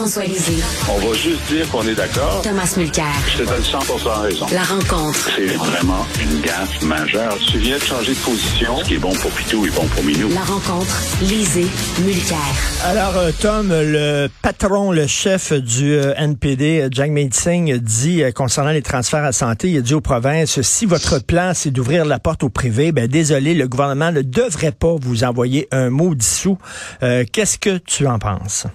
Jean-François Lisée. On va juste dire qu'on est d'accord. Thomas Mulcair. Je te donne 100 raison. La rencontre. C'est vraiment une gaffe majeure. Tu viens de changer de position. Ce qui est bon pour Pitou est bon pour Minou. La rencontre. Lisée. Mulcair. Alors, euh, Tom, le patron, le chef du euh, NPD, Jack Singh, dit euh, concernant les transferts à santé, il a dit aux provinces, si votre plan, c'est d'ouvrir la porte au privé, ben désolé, le gouvernement ne devrait pas vous envoyer un mot dissous. Qu'est-ce que tu en penses?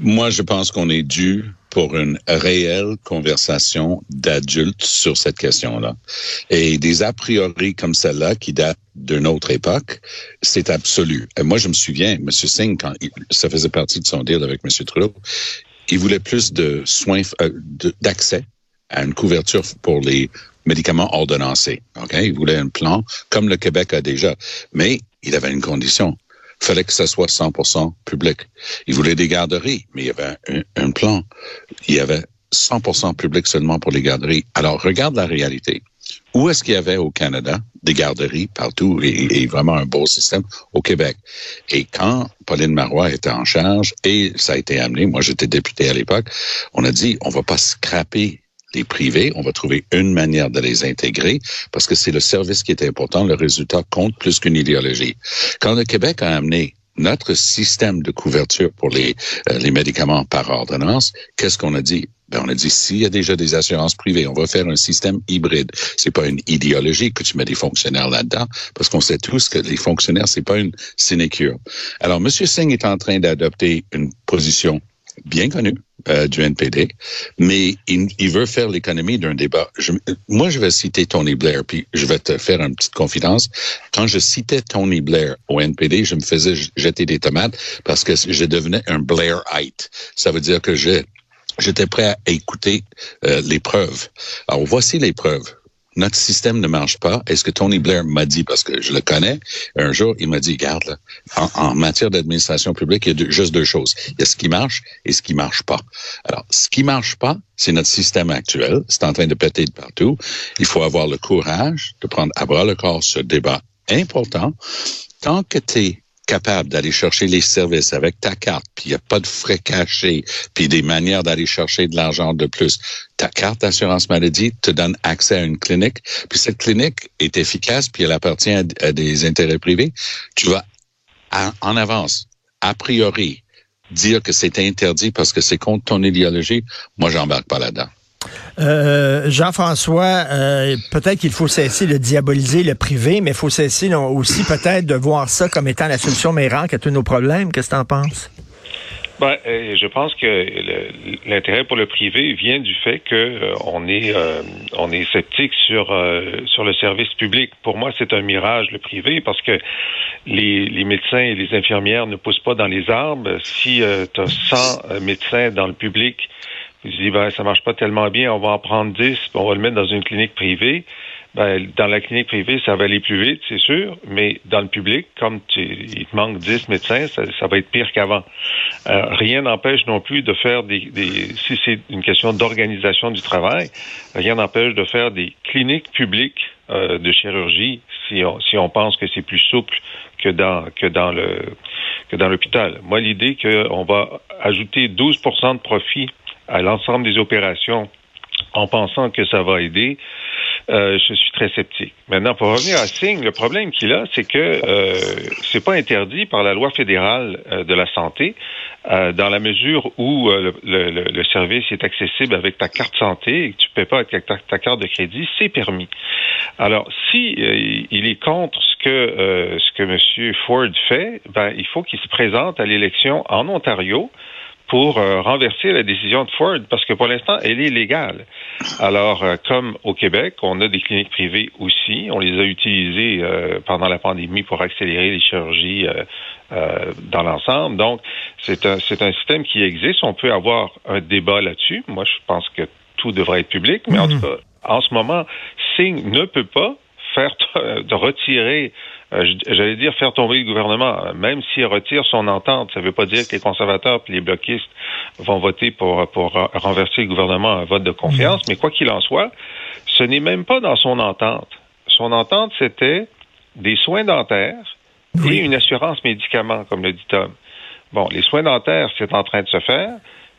Moi, je pense qu'on est dû pour une réelle conversation d'adultes sur cette question-là. Et des a priori comme celle-là qui datent d'une autre époque, c'est absolu. Moi, je me souviens, M. Singh, quand ça faisait partie de son deal avec M. Trudeau, il voulait plus de soins, euh, d'accès à une couverture pour les médicaments ordonnancés. Ok, Il voulait un plan comme le Québec a déjà. Mais il avait une condition fallait que ça soit 100% public. Il voulait des garderies, mais il y avait un, plan. Il y avait 100% public seulement pour les garderies. Alors, regarde la réalité. Où est-ce qu'il y avait au Canada des garderies partout? Et, vraiment un beau système au Québec? Et quand Pauline Marois était en charge et ça a été amené, moi j'étais député à l'époque, on a dit on va pas scraper les privés, on va trouver une manière de les intégrer parce que c'est le service qui est important, le résultat compte plus qu'une idéologie. Quand le Québec a amené notre système de couverture pour les, euh, les médicaments par ordonnance, qu'est-ce qu'on a dit? Ben, on a dit, s'il y a déjà des assurances privées, on va faire un système hybride. C'est pas une idéologie que tu mets des fonctionnaires là-dedans, parce qu'on sait tous que les fonctionnaires, c'est pas une sinécure. Alors, M. Singh est en train d'adopter une position bien connu euh, du NPD, mais il, veut faire l'économie d'un débat. moi, je vais citer Tony Blair, puis je vais te faire une petite confidence. Quand je citais Tony Blair au NPD, je me faisais jeter des tomates parce que je devenais un Blairite. Ça veut dire que j'étais prêt à écouter euh, les preuves. Alors, voici les preuves notre système ne marche pas. Est-ce que Tony Blair m'a dit, parce que je le connais, un jour, il m'a dit, garde, en, matière d'administration publique, il y a juste deux choses. Il y a ce qui marche et ce qui marche pas. Alors, ce qui marche pas, c'est notre système actuel. C'est en train de péter de partout. Il faut avoir le courage de prendre à bras le corps ce débat important. Tant que tu capable d'aller chercher les services avec ta carte, puis il n'y a pas de frais cachés, puis des manières d'aller chercher de l'argent de plus. Ta carte d'assurance maladie te donne accès à une clinique, puis cette clinique est efficace, puis elle appartient à, des intérêts privés. Tu vas en avance, a priori, dire que c'est interdit parce que c'est contre ton idéologie, moi, j'embarque pas là-dedans. Euh, Jean-François, euh, peut-être qu'il faut cesser de diaboliser le privé, mais il faut cesser aussi peut-être de voir ça comme étant la solution miracle à tous nos problèmes. Qu'est-ce que tu en penses? Ben, euh, je pense que l'intérêt pour le privé vient du fait que on est sceptique sur sur le service public. Pour moi, c'est un mirage le privé parce que les, les médecins et les infirmières ne poussent pas dans les arbres. Si tu as 100 médecins dans le public je dis, ben, ça marche pas tellement bien, on va en prendre 10, on va le mettre dans une clinique privée. Ben, dans la clinique privée, ça va aller plus vite, c'est sûr, mais dans le public, comme tu, il te manque 10 médecins, ça, ça va être pire qu'avant. Euh, rien n'empêche non plus de faire des, des si c'est une question d'organisation du travail, rien n'empêche de faire des cliniques publiques euh, de chirurgie si on, si on pense que c'est plus souple que dans que dans le que dans l'hôpital. Moi, l'idée qu'on va ajouter 12% de profit à l'ensemble des opérations en pensant que ça va aider, euh, je suis très sceptique. Maintenant, pour revenir à Singh, le problème qu'il a, c'est que euh, c'est pas interdit par la loi fédérale euh, de la santé, euh, dans la mesure où le, service est accessible avec ta carte santé et que tu ne paies pas avec ta, ta, carte de crédit, c'est permis. Alors, si il est contre ce que ce que M. Ford fait, ben il faut qu'il se présente à l'élection en Ontario pour euh, renverser la décision de Ford, parce que pour l'instant, elle est légale. Alors, euh, comme au Québec, on a des cliniques privées aussi. On les a utilisées euh, pendant la pandémie pour accélérer les chirurgies dans l'ensemble. Donc, c'est un, c'est un système qui existe. On peut avoir un débat là-dessus. Moi, je pense que tout devrait être public, mais en tout cas, en ce moment, Singh ne peut pas faire de retirer euh, j'allais dire faire tomber le gouvernement, même s'il retire son entente, ça ne veut pas dire que les conservateurs et les bloquistes vont voter pour, pour renverser le gouvernement un vote de confiance, mais quoi qu'il en soit, ce n'est même pas dans son entente. Son entente, c'était des soins dentaires et une assurance médicaments, comme le dit Tom. Bon, les soins dentaires, c'est en train de se faire.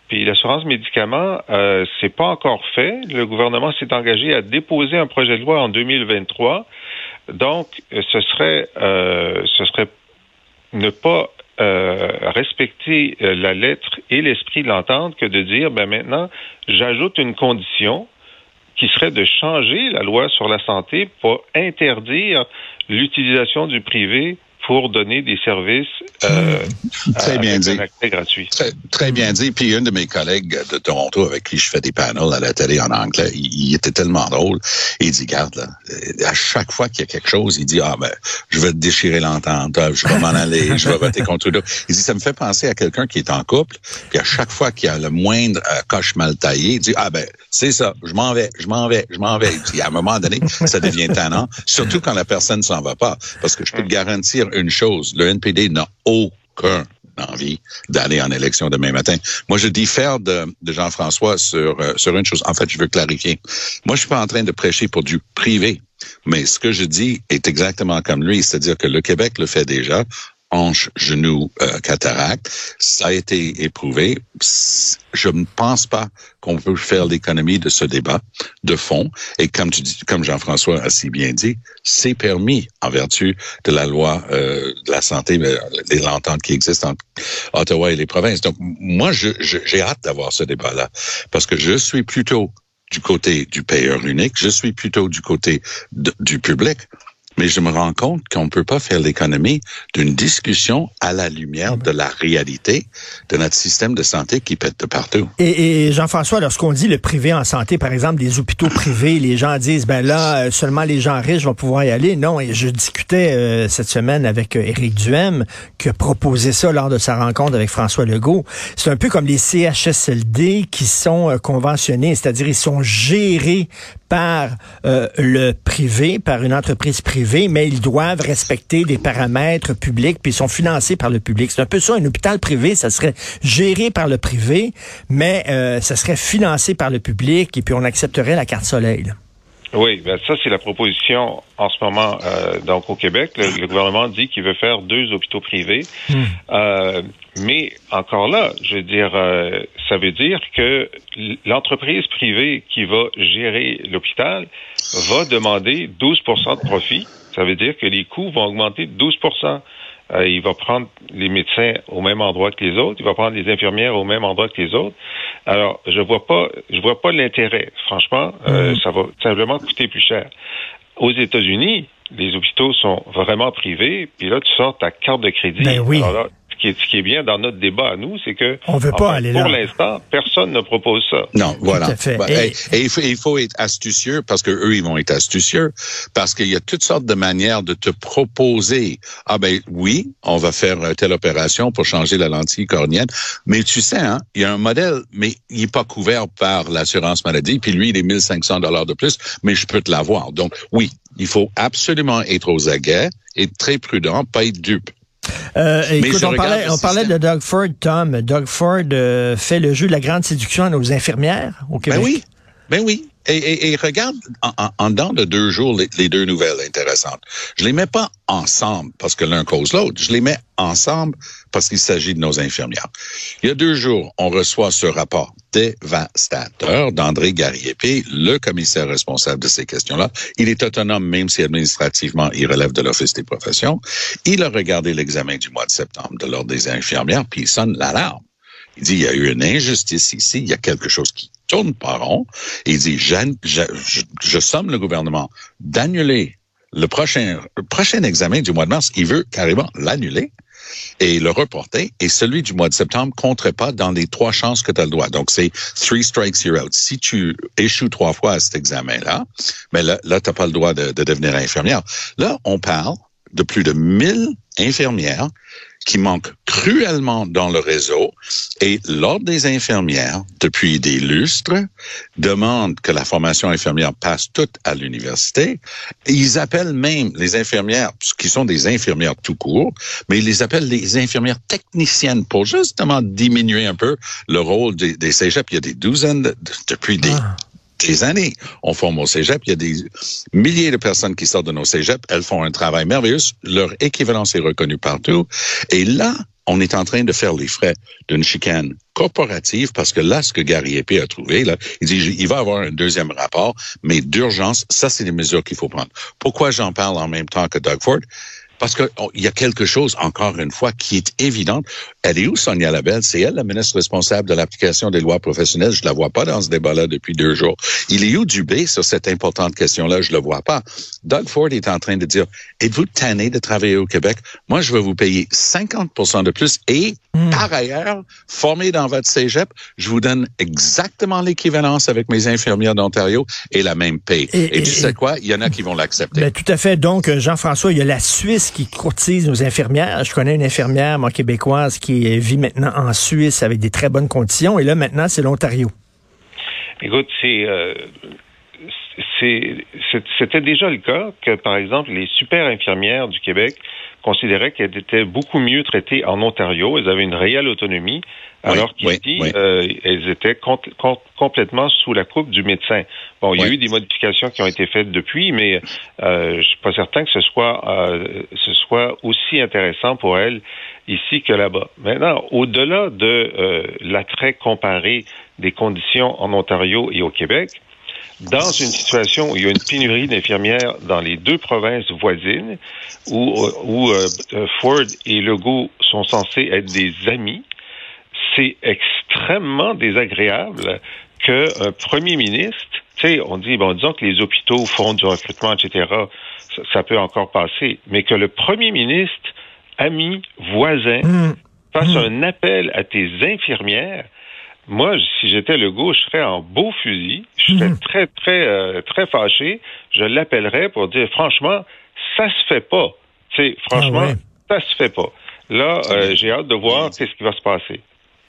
Puis l'assurance médicaments, euh, c'est pas encore fait. Le gouvernement s'est engagé à déposer un projet de loi en 2023 donc, ce serait, euh, ce serait ne pas euh, respecter euh, la lettre et l'esprit de l'entente que de dire, ben maintenant, j'ajoute une condition qui serait de changer la loi sur la santé pour interdire l'utilisation du privé pour donner des services euh, très bien dit. gratuit. Très, très, bien dit. Puis une de mes collègues de Toronto avec qui je fais des panels à la télé en anglais, il, il était tellement drôle. Il dit, garde, là, à chaque fois qu'il y a quelque chose, il dit, ah ben, je vais te déchirer l'entente, je vais m'en aller, je vais voter contre eux. Il dit, ça me fait penser à quelqu'un qui est en couple, puis à chaque fois qu'il y a le moindre euh, coche mal taillé, il dit, ah ben, c'est ça, je m'en vais, je m'en vais, je m'en vais. Il dit, à un moment donné, ça devient tannant, surtout quand la personne s'en va pas. Parce que je peux te garantir une chose, le NPD n'a aucun envie d'aller en élection demain matin. Moi, je diffère de, de Jean-François sur, euh, sur une chose. En fait, je veux clarifier. Moi, je suis pas en train de prêcher pour du privé. Mais ce que je dis est exactement comme lui, c'est-à-dire que le Québec le fait déjà genou, euh, cataracte. Ça a été éprouvé. Je ne pense pas qu'on peut faire l'économie de ce débat de fond. Et comme tu dis, comme Jean-François a si bien dit, c'est permis en vertu de la loi euh, de la santé, de l'entente qui existe entre Ottawa et les provinces. Donc, moi, j'ai je, hâte d'avoir ce débat-là parce que je suis plutôt du côté du payeur unique, je suis plutôt du côté du public. Mais je me rends compte qu'on ne peut pas faire l'économie d'une discussion à la lumière de la réalité de notre système de santé qui pète de partout. Et, Jean-François, lorsqu'on dit le privé en santé, par exemple, des hôpitaux privés, les gens disent, ben là, seulement les gens riches vont pouvoir y aller. Non, et je discutais euh, cette semaine avec euh, Éric Duhem, qui a proposé ça lors de sa rencontre avec François Legault. C'est un peu comme les CHSLD qui sont euh, conventionnés, c'est-à-dire ils sont gérés par euh, le privé, par une entreprise privée, mais ils doivent respecter des paramètres publics, puis ils sont financés par le public. C'est un peu ça, un hôpital privé, ça serait géré par le privé, mais euh, ça serait financé par le public, et puis on accepterait la carte soleil. Oui, ben ça c'est la proposition en ce moment euh, donc au Québec. Le, le gouvernement dit qu'il veut faire deux hôpitaux privés, mm. euh, mais encore là, je veux dire, euh, ça veut dire que l'entreprise privée qui va gérer l'hôpital va demander 12% de profit. Ça veut dire que les coûts vont augmenter de 12 euh, il va prendre les médecins au même endroit que les autres, il va prendre les infirmières au même endroit que les autres. Alors, je vois pas, je vois pas l'intérêt. Franchement, euh, ça va simplement coûter plus cher. Aux États-Unis, les hôpitaux sont vraiment privés, puis là, tu sors ta carte de crédit. Ben oui. Alors là, qui est, ce qui est bien dans notre débat à nous, c'est que on veut pas enfin, aller pour l'instant, personne ne propose ça. Non, voilà. Tout à fait. Bah, Et- et, et il, faut, il faut être astucieux parce que eux, ils vont être astucieux parce qu'il y a toutes sortes de manières de te proposer. Ah ben oui, on va faire euh, telle opération pour changer la lentille cornéenne, mais tu sais, hein, il y a un modèle, mais il est pas couvert par l'assurance maladie. Puis lui, il est 1500 dollars de plus, mais je peux te l'avoir. Donc oui, il faut absolument être aux aguets, être très prudent, pas être dupe. Euh, écoute, on parlait, le on parlait de. Doug Ford, Tom. Doug Ford euh, fait le jeu de la grande séduction à nos infirmières au Québec. Ben oui. Ben oui. Et, et, et regarde, en, en, en dedans de deux jours, les, les, deux nouvelles intéressantes. Je les mets pas ensemble parce que l'un cause l'autre. Je les mets ensemble parce qu'il s'agit de nos infirmières. Il y a deux jours, on reçoit ce rapport dévastateur d'André Garriépé, le commissaire responsable de ces questions-là. Il est autonome, même si administrativement, il relève de l'Office des professions. Il a regardé l'examen du mois de septembre de l'Ordre des infirmières, puis il sonne l'alarme. Il dit, il y a eu une injustice ici, il y a quelque chose qui tourne pas rond. Et il dit, je, somme le gouvernement d'annuler le prochain, le prochain examen du mois de mars. Il veut carrément l'annuler et le reporter. Et celui du mois de septembre compterait pas dans les trois chances que tu as le droit. Donc, c'est three strikes, you're out. Si tu échoues trois fois à cet examen-là, mais là, là tu n'as pas le droit de, de devenir infirmière. Là, on parle de plus de 1000 infirmières qui manque cruellement dans le réseau et l'Ordre des infirmières, depuis des lustres, demande que la formation infirmière passe toute à l'université. Ils appellent même les infirmières, qui sont des infirmières tout court, mais ils les appellent les infirmières techniciennes pour justement diminuer un peu le rôle des, des cégeps. Il y a des douzaines, de, depuis des ah des années. On forme au cégep. Il y a des milliers de personnes qui sortent de nos cégeps. Elles font un travail merveilleux. Leur équivalence est reconnue partout. Et là, on est en train de faire les frais d'une chicane corporative parce que là, ce que Gary Épée a trouvé, là, il dit, il va avoir un deuxième rapport, mais d'urgence, ça, c'est des mesures qu'il faut prendre. Pourquoi j'en parle en même temps que Doug Ford? Parce qu'il oh, y a quelque chose, encore une fois, qui est évidente. Elle est où, Sonia Labelle? C'est elle, la ministre responsable de l'application des lois professionnelles. Je la vois pas dans ce débat-là depuis deux jours. Il est où Dubé sur cette importante question-là? Je le vois pas. Doug Ford est en train de dire, êtes-vous tanné de travailler au Québec? Moi, je vais vous payer 50% de plus et, mm. par ailleurs, formé dans votre cégep, je vous donne exactement l'équivalence avec mes infirmières d'Ontario et la même paye. Et, et tu sais quoi? Il y en a qui vont l'accepter. Ben, tout à fait. Donc, Jean-François, il y a la Suisse qui courtise nos infirmières. Je connais une infirmière, moi, québécoise, qui vit maintenant en Suisse avec des très bonnes conditions. Et là, maintenant, c'est l'Ontario. Écoute, c'est... Euh, c'était déjà le cas que, par exemple, les super infirmières du Québec considéraient qu'elles étaient beaucoup mieux traitées en Ontario. Elles avaient une réelle autonomie, alors qu'ici, euh, elles étaient complètement sous la coupe du médecin. Bon, il y a eu des modifications qui ont été faites depuis, mais euh, je suis pas certain que ce soit euh, ce soit aussi intéressant pour elles ici que là-bas. Maintenant, au-delà de euh, l'attrait comparé des conditions en Ontario et au Québec, dans une situation où il y a une pénurie d'infirmières dans les deux provinces voisines, où, où euh, Ford et Legault sont censés être des amis, c'est extrêmement désagréable qu'un premier ministre, tu sais, on dit, bon, disons que les hôpitaux font du recrutement, etc., ça, ça peut encore passer, mais que le premier ministre, ami, voisin, mmh. fasse mmh. un appel à tes infirmières, moi, si j'étais le gauche, je serais en beau fusil. Je serais mmh. très, très, euh, très fâché. Je l'appellerais pour dire, franchement, ça se fait pas. Tu sais, franchement, ah ouais. ça se fait pas. Là, euh, j'ai hâte de voir qu'est-ce qui va se passer.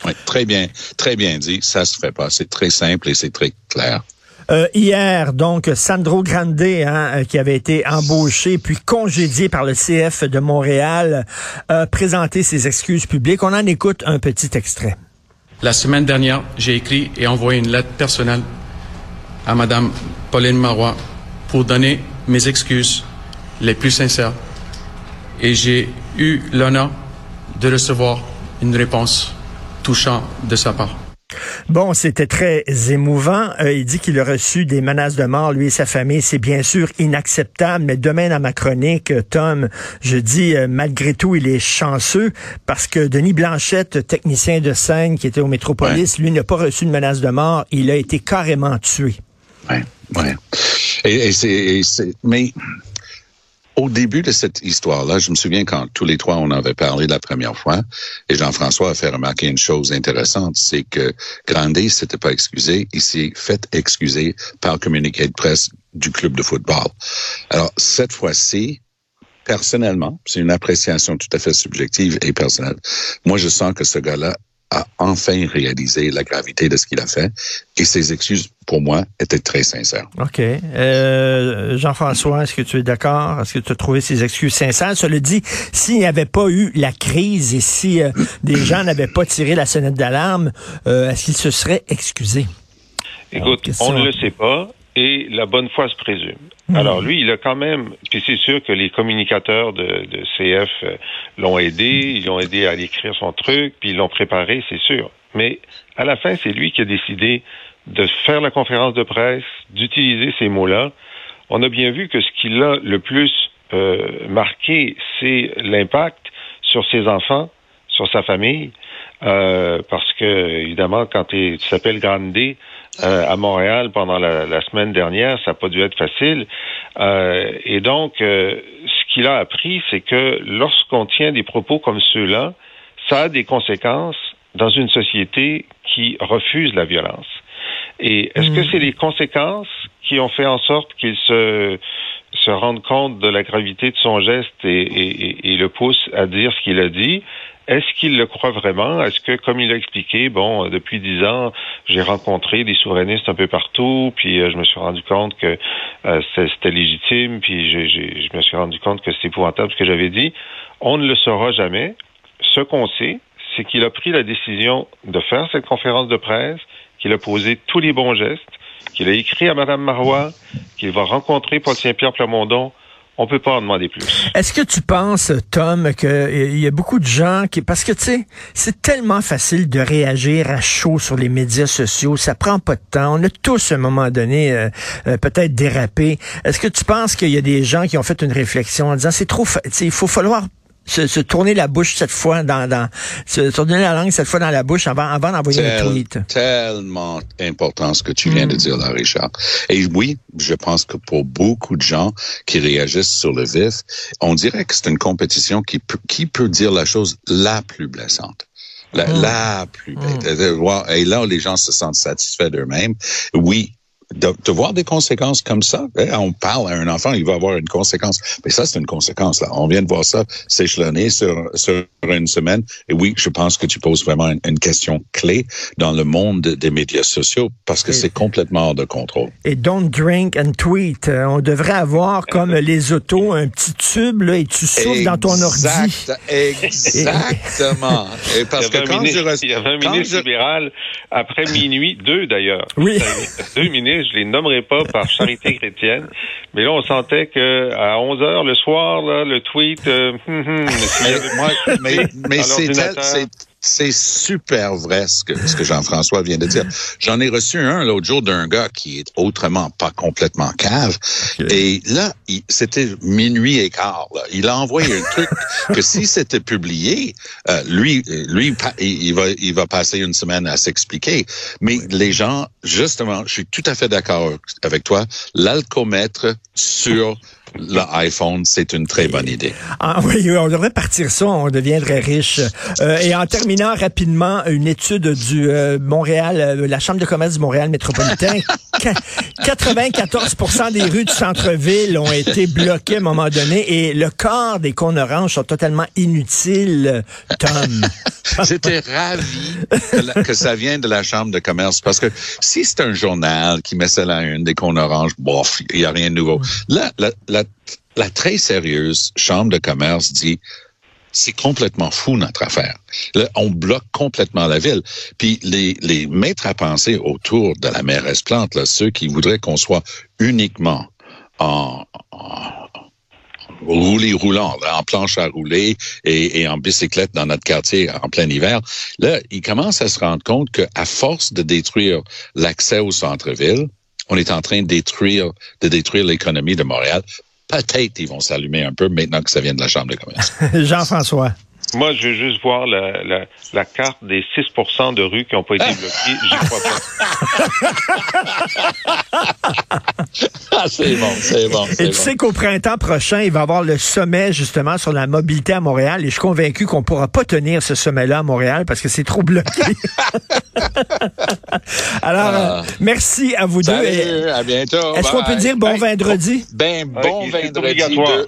Oui, très bien, très bien dit. Ça se fait pas. C'est très simple et c'est très clair. Euh, hier, donc, Sandro Grande, hein, qui avait été embauché puis congédié par le CF de Montréal, a présenté ses excuses publiques. On en écoute un petit extrait. La semaine dernière, j'ai écrit et envoyé une lettre personnelle à Madame Pauline Marois pour donner mes excuses les plus sincères. Et j'ai eu l'honneur de recevoir une réponse touchante de sa part. Bon, c'était très émouvant. Euh, il dit qu'il a reçu des menaces de mort, lui et sa famille. C'est bien sûr inacceptable, mais demain dans ma chronique, Tom, je dis euh, malgré tout, il est chanceux parce que Denis Blanchette, technicien de scène qui était au Métropolis, ouais. lui n'a pas reçu de menace de mort. Il a été carrément tué. Oui, oui. Et, et c'est, mais au début de cette histoire-là, je me souviens quand tous les trois on avait parlé la première fois, et Jean-François a fait remarquer une chose intéressante, c'est que Grandet s'était pas excusé, il s'est fait excuser par communiqué de presse du club de football. Alors cette fois-ci, personnellement, c'est une appréciation tout à fait subjective et personnelle. Moi, je sens que ce gars-là a enfin réalisé la gravité de ce qu'il a fait et ses excuses, pour moi, étaient très sincères. OK. Euh, Jean-François, est-ce que tu es d'accord? Est-ce que tu as trouvé ses excuses sincères? Cela dit, s'il n'y avait pas eu la crise et si euh, des gens n'avaient pas tiré la sonnette d'alarme, euh, est-ce qu'il se serait excusé? Écoute, on ne le sait pas et la bonne foi se présume. Hmm. Alors lui, il a quand même, puis c'est sûr que les communicateurs de, de CF euh, l'ont aidé, ils l'ont aidé à écrire son truc, puis ils l'ont préparé, c'est sûr. Mais à la fin, c'est lui qui a décidé de faire la conférence de presse, d'utiliser ces mots-là. On a bien vu que ce qui l'a le plus euh, marqué, c'est l'impact sur ses enfants, sur sa famille, euh, parce que évidemment, quand tu s'appelles Grande euh, à Montréal pendant la, la semaine dernière, ça n'a pas dû être facile. Euh, et donc, euh, ce qu'il a appris, c'est que lorsqu'on tient des propos comme ceux-là, ça a des conséquences dans une société qui refuse la violence. Et est-ce que c'est les conséquences qui ont fait en sorte qu'il se se rende compte de la gravité de son geste et, et, et- et le pousse à dire ce qu'il a dit? Est-ce qu'il le croit vraiment? Est-ce que, comme il a expliqué, bon, depuis dix ans, j'ai rencontré des souverainistes un peu partout, puis euh, je me suis rendu compte que euh, c'était c'était légitime, puis je me suis rendu compte que c'est épouvantable ce que j'avais dit. On ne le saura jamais. Ce qu'on sait, c'est qu'il a pris la décision de faire cette conférence de presse, qu'il a posé tous les bons gestes, qu'il a écrit à Mme Marois, qu'il va rencontrer Paul Saint-Pierre Plamondon. On peut pas en demander plus. Est-ce que tu penses, Tom, qu'il y a beaucoup de gens qui... Parce que, tu sais, c'est tellement facile de réagir à chaud sur les médias sociaux. Ça prend pas de temps. On a tous, à un moment donné, euh, euh, peut-être dérapé. Est-ce que tu penses qu'il y a des gens qui ont fait une réflexion en disant, c'est trop... fa- Il faut falloir se, se tourner la bouche cette fois dans... dans se tourner la langue cette fois dans la bouche avant, avant d'envoyer un Tel- tweet. Tellement important ce que tu viens de dire là, Richard. Et oui, je pense que pour beaucoup de gens qui réagissent sur le vif, on dirait que c'est une compétition qui peut, qui peut dire la chose la plus blessante. La, la plus bête. De voir- Et là, les gens se sentent satisfaits d'eux-mêmes. Oui, de, de voir des conséquences comme ça, hein, on parle à un enfant, il va avoir une conséquence. Mais ça, c'est une conséquence. Là. On vient de voir ça s'échelonner sur, sur une semaine. Et oui, je pense que tu poses vraiment une, une question clé dans le monde des médias sociaux parce que c'est complètement hors de contrôle. Et don't drink and tweet. Euh, on devrait avoir, comme les autos, un petit tube, là, et tu souffles dans ton ordi. Exact- Exactement. Et parce il y que quand ministre, je reste- il y avait un ministre je- libéral après minuit, deux d'ailleurs. Oui. Deux ministres, je les nommerai pas par charité chrétienne, mais là on sentait que à 11 heures le soir, là, le tweet, euh, hum, hum, s'il y Mais, mais, mais c'est. C'est super vrai ce que, ce que Jean-François vient de dire. J'en ai reçu un l'autre jour d'un gars qui est autrement pas complètement cave. Et là, c'était minuit et quart. là. Il a envoyé un truc que si c'était publié, euh, lui, lui, il va, il va passer une semaine à s'expliquer. Mais les gens, justement, je suis tout à fait d'accord avec toi. L'alcomètre sur l'iPhone, c'est une très bonne idée. Ah oui, on devrait partir ça, on deviendrait riche. Euh, et en terminant rapidement, une étude du euh, Montréal, euh, la Chambre de commerce du Montréal métropolitain, 94% des rues du centre-ville ont été bloquées à un moment donné et le quart des cônes oranges sont totalement inutiles, Tom. J'étais ravi que, la- que ça vienne de la Chambre de commerce parce que si c'est un journal qui met ça à une des cônes oranges, bof, il n'y a rien de nouveau. Là, la, la, la très sérieuse Chambre de commerce dit c'est complètement fou notre affaire. Là, on bloque complètement la ville. Puis les, les maîtres à penser autour de la mairesse Plante, ceux qui voudraient qu'on soit uniquement en, en rouler roulant, en planche à rouler et, et en bicyclette dans notre quartier en plein hiver. Là, ils commencent à se rendre compte qu'à force de détruire l'accès au centre-ville, on est en train de détruire, de détruire l'économie de Montréal. Peut-être ils vont s'allumer un peu maintenant que ça vient de la Chambre de commerce. Jean-François. Moi, je veux juste voir la, la, la carte des 6 de rues qui n'ont pas été bloquées. J'y crois pas. ah, c'est bon, c'est bon. Et tu sais qu'au printemps prochain, il va y avoir le sommet justement sur la mobilité à Montréal et je suis convaincu qu'on pourra pas tenir ce sommet-là à Montréal parce que c'est trop bloqué. Alors, Ah. euh, merci à vous deux. Salut, Et- à bientôt. Est-ce qu'on peut dire bon Hey, vendredi? Ben, bon Ok, c'est vendredi. obligatoire.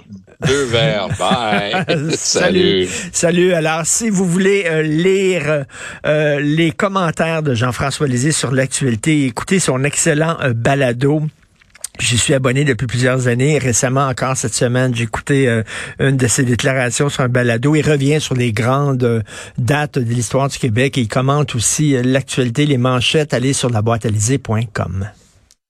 Deux, verres. Bye. Salut. Salut. Alors, si vous voulez euh, lire euh, les commentaires de Jean-François Lisée sur l'actualité, écoutez son excellent euh, balado. J'y suis abonné depuis plusieurs années. Récemment, encore cette semaine, j'ai écouté euh, une de ses déclarations sur un balado. Il revient sur les grandes euh, dates de l'histoire du Québec et il commente aussi euh, l'actualité, les manchettes. Allez sur la boîte